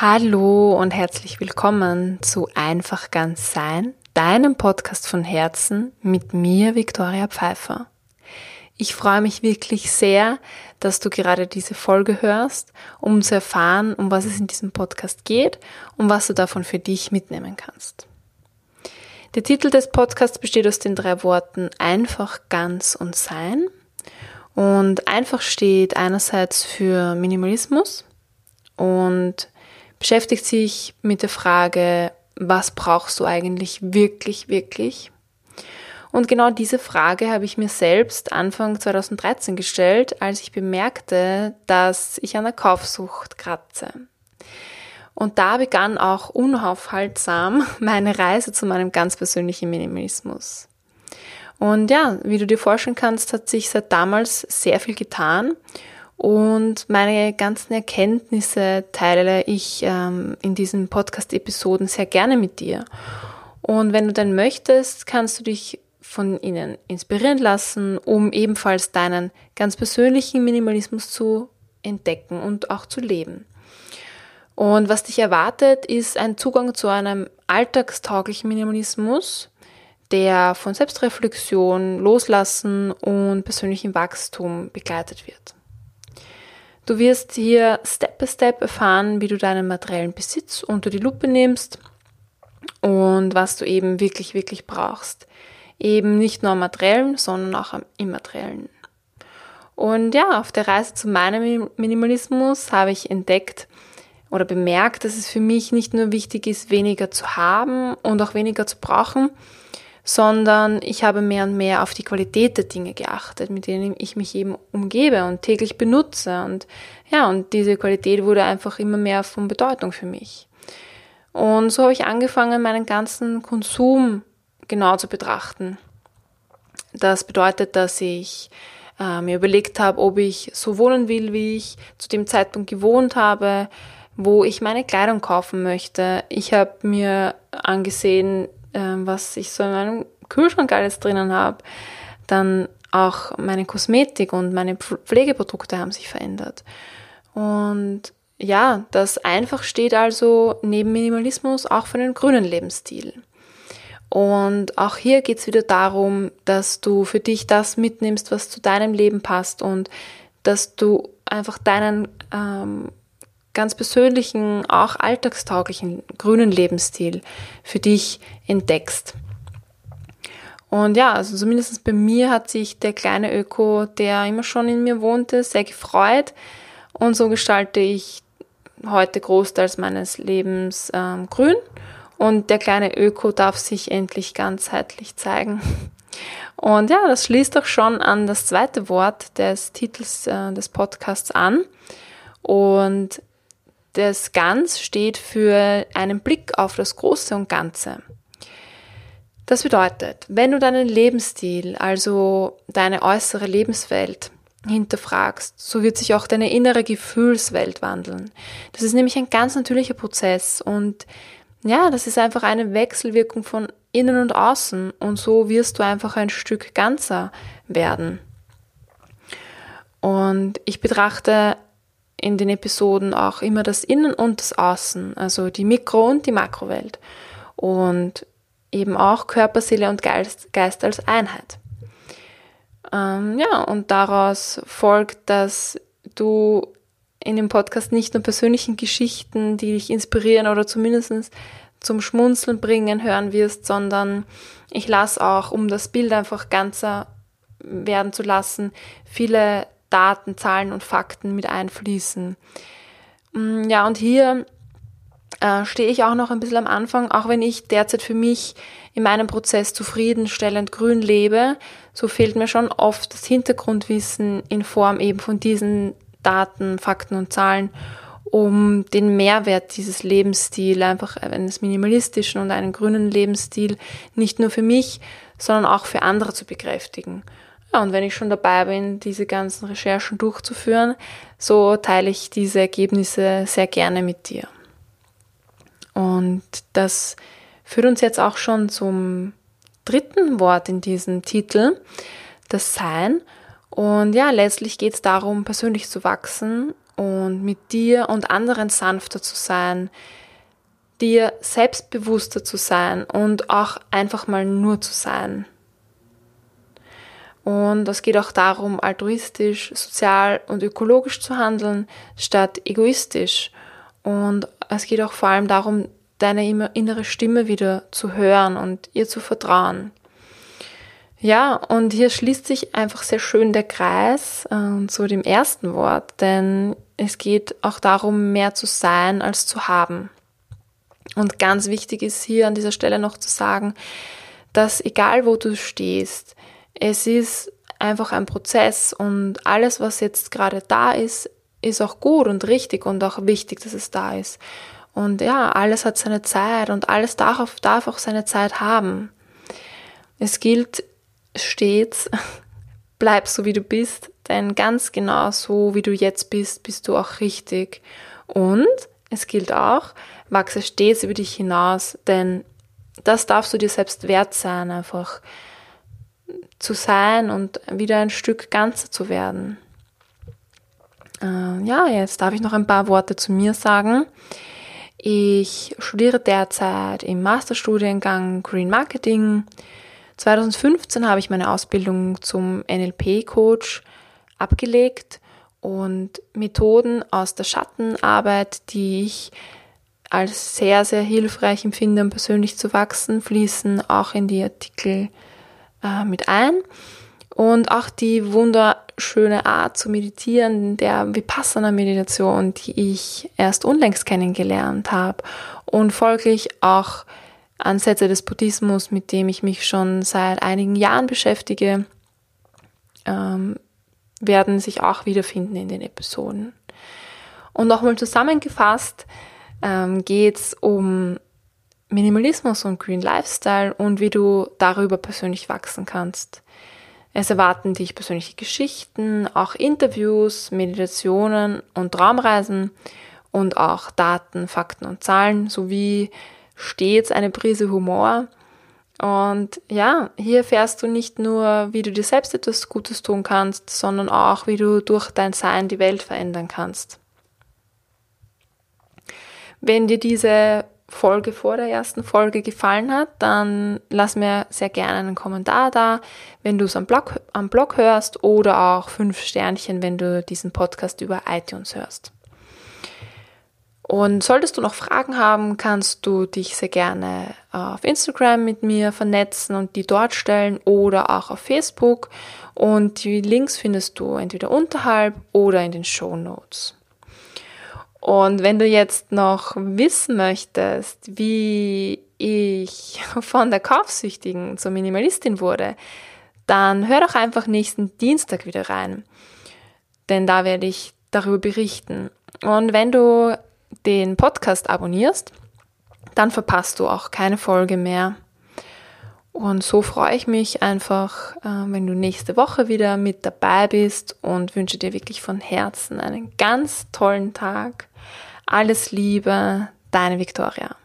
Hallo und herzlich willkommen zu Einfach ganz sein, deinem Podcast von Herzen mit mir, Viktoria Pfeiffer. Ich freue mich wirklich sehr, dass du gerade diese Folge hörst, um zu erfahren, um was es in diesem Podcast geht und was du davon für dich mitnehmen kannst. Der Titel des Podcasts besteht aus den drei Worten einfach, ganz und sein. Und einfach steht einerseits für Minimalismus und beschäftigt sich mit der Frage, was brauchst du eigentlich wirklich, wirklich? Und genau diese Frage habe ich mir selbst Anfang 2013 gestellt, als ich bemerkte, dass ich an der Kaufsucht kratze. Und da begann auch unaufhaltsam meine Reise zu meinem ganz persönlichen Minimalismus. Und ja, wie du dir vorstellen kannst, hat sich seit damals sehr viel getan und meine ganzen Erkenntnisse teile ich ähm, in diesen Podcast-Episoden sehr gerne mit dir. Und wenn du dann möchtest, kannst du dich von ihnen inspirieren lassen, um ebenfalls deinen ganz persönlichen Minimalismus zu entdecken und auch zu leben. Und was dich erwartet, ist ein Zugang zu einem alltagstauglichen Minimalismus, der von Selbstreflexion, Loslassen und persönlichem Wachstum begleitet wird. Du wirst hier Step by Step erfahren, wie du deinen materiellen Besitz unter die Lupe nimmst und was du eben wirklich, wirklich brauchst. Eben nicht nur am materiellen, sondern auch am immateriellen. Und ja, auf der Reise zu meinem Minimalismus habe ich entdeckt oder bemerkt, dass es für mich nicht nur wichtig ist, weniger zu haben und auch weniger zu brauchen, sondern ich habe mehr und mehr auf die Qualität der Dinge geachtet, mit denen ich mich eben umgebe und täglich benutze. Und ja, und diese Qualität wurde einfach immer mehr von Bedeutung für mich. Und so habe ich angefangen, meinen ganzen Konsum genau zu betrachten. Das bedeutet, dass ich äh, mir überlegt habe, ob ich so wohnen will, wie ich zu dem Zeitpunkt gewohnt habe, wo ich meine Kleidung kaufen möchte. Ich habe mir angesehen, ähm, was ich so in meinem Kühlschrank alles drinnen habe. Dann auch meine Kosmetik und meine Pflegeprodukte haben sich verändert. Und ja, das einfach steht also neben Minimalismus auch für einen grünen Lebensstil. Und auch hier geht es wieder darum, dass du für dich das mitnimmst, was zu deinem Leben passt und dass du einfach deinen ähm, ganz persönlichen, auch alltagstauglichen grünen Lebensstil für dich entdeckst. Und ja, also zumindest bei mir hat sich der kleine Öko, der immer schon in mir wohnte, sehr gefreut. Und so gestalte ich heute Großteils meines Lebens ähm, grün. Und der kleine Öko darf sich endlich ganzheitlich zeigen. Und ja, das schließt auch schon an das zweite Wort des Titels äh, des Podcasts an. Und das Ganz steht für einen Blick auf das Große und Ganze. Das bedeutet, wenn du deinen Lebensstil, also deine äußere Lebenswelt hinterfragst, so wird sich auch deine innere Gefühlswelt wandeln. Das ist nämlich ein ganz natürlicher Prozess und ja, das ist einfach eine Wechselwirkung von innen und außen und so wirst du einfach ein Stück ganzer werden. Und ich betrachte in den Episoden auch immer das Innen und das Außen, also die Mikro- und die Makrowelt. Und eben auch Körper, Seele und Geist, Geist als Einheit. Ähm, ja, und daraus folgt, dass du in dem Podcast nicht nur persönlichen Geschichten, die dich inspirieren oder zumindest zum Schmunzeln bringen, hören wirst, sondern ich lasse auch, um das Bild einfach ganzer werden zu lassen, viele Daten, Zahlen und Fakten mit einfließen. Mm, ja, und hier äh, stehe ich auch noch ein bisschen am Anfang, auch wenn ich derzeit für mich in meinem Prozess zufriedenstellend grün lebe, so fehlt mir schon oft das Hintergrundwissen in Form eben von diesen Daten, Fakten und Zahlen, um den Mehrwert dieses Lebensstils, einfach eines minimalistischen und einen grünen Lebensstil, nicht nur für mich, sondern auch für andere zu bekräftigen. Ja, und wenn ich schon dabei bin, diese ganzen Recherchen durchzuführen, so teile ich diese Ergebnisse sehr gerne mit dir. Und das führt uns jetzt auch schon zum dritten Wort in diesem Titel, das Sein. Und ja, letztlich geht es darum, persönlich zu wachsen und mit dir und anderen sanfter zu sein, dir selbstbewusster zu sein und auch einfach mal nur zu sein. Und es geht auch darum, altruistisch, sozial und ökologisch zu handeln, statt egoistisch. Und es geht auch vor allem darum, deine innere Stimme wieder zu hören und ihr zu vertrauen. Ja, und hier schließt sich einfach sehr schön der Kreis äh, zu dem ersten Wort, denn es geht auch darum, mehr zu sein als zu haben. Und ganz wichtig ist hier an dieser Stelle noch zu sagen, dass egal wo du stehst, es ist einfach ein Prozess und alles, was jetzt gerade da ist, ist auch gut und richtig und auch wichtig, dass es da ist. Und ja, alles hat seine Zeit und alles darf, darf auch seine Zeit haben. Es gilt stets, bleib so wie du bist, denn ganz genau so wie du jetzt bist, bist du auch richtig. Und es gilt auch, wachse stets über dich hinaus, denn das darfst du dir selbst wert sein, einfach zu sein und wieder ein Stück ganzer zu werden. Äh, ja, jetzt darf ich noch ein paar Worte zu mir sagen. Ich studiere derzeit im Masterstudiengang Green Marketing. 2015 habe ich meine Ausbildung zum NLP-Coach abgelegt und Methoden aus der Schattenarbeit, die ich als sehr, sehr hilfreich empfinde, um persönlich zu wachsen, fließen auch in die Artikel äh, mit ein. Und auch die wunderschöne Art zu meditieren, der Vipassana-Meditation, die ich erst unlängst kennengelernt habe und folglich auch Ansätze des Buddhismus, mit dem ich mich schon seit einigen Jahren beschäftige, ähm, werden sich auch wiederfinden in den Episoden. Und nochmal zusammengefasst ähm, geht es um Minimalismus und Green Lifestyle und wie du darüber persönlich wachsen kannst. Es erwarten dich persönliche Geschichten, auch Interviews, Meditationen und Traumreisen und auch Daten, Fakten und Zahlen sowie stets eine Prise Humor. Und ja, hier erfährst du nicht nur, wie du dir selbst etwas Gutes tun kannst, sondern auch, wie du durch dein Sein die Welt verändern kannst. Wenn dir diese Folge vor der ersten Folge gefallen hat, dann lass mir sehr gerne einen Kommentar da, wenn du es am Blog, am Blog hörst oder auch fünf Sternchen, wenn du diesen Podcast über iTunes hörst. Und solltest du noch Fragen haben, kannst du dich sehr gerne auf Instagram mit mir vernetzen und die dort stellen oder auch auf Facebook. Und die Links findest du entweder unterhalb oder in den Show Notes. Und wenn du jetzt noch wissen möchtest, wie ich von der Kaufsüchtigen zur Minimalistin wurde, dann hör doch einfach nächsten Dienstag wieder rein. Denn da werde ich darüber berichten. Und wenn du den Podcast abonnierst, dann verpasst du auch keine Folge mehr. Und so freue ich mich einfach, äh, wenn du nächste Woche wieder mit dabei bist und wünsche dir wirklich von Herzen einen ganz tollen Tag. Alles Liebe, deine Victoria.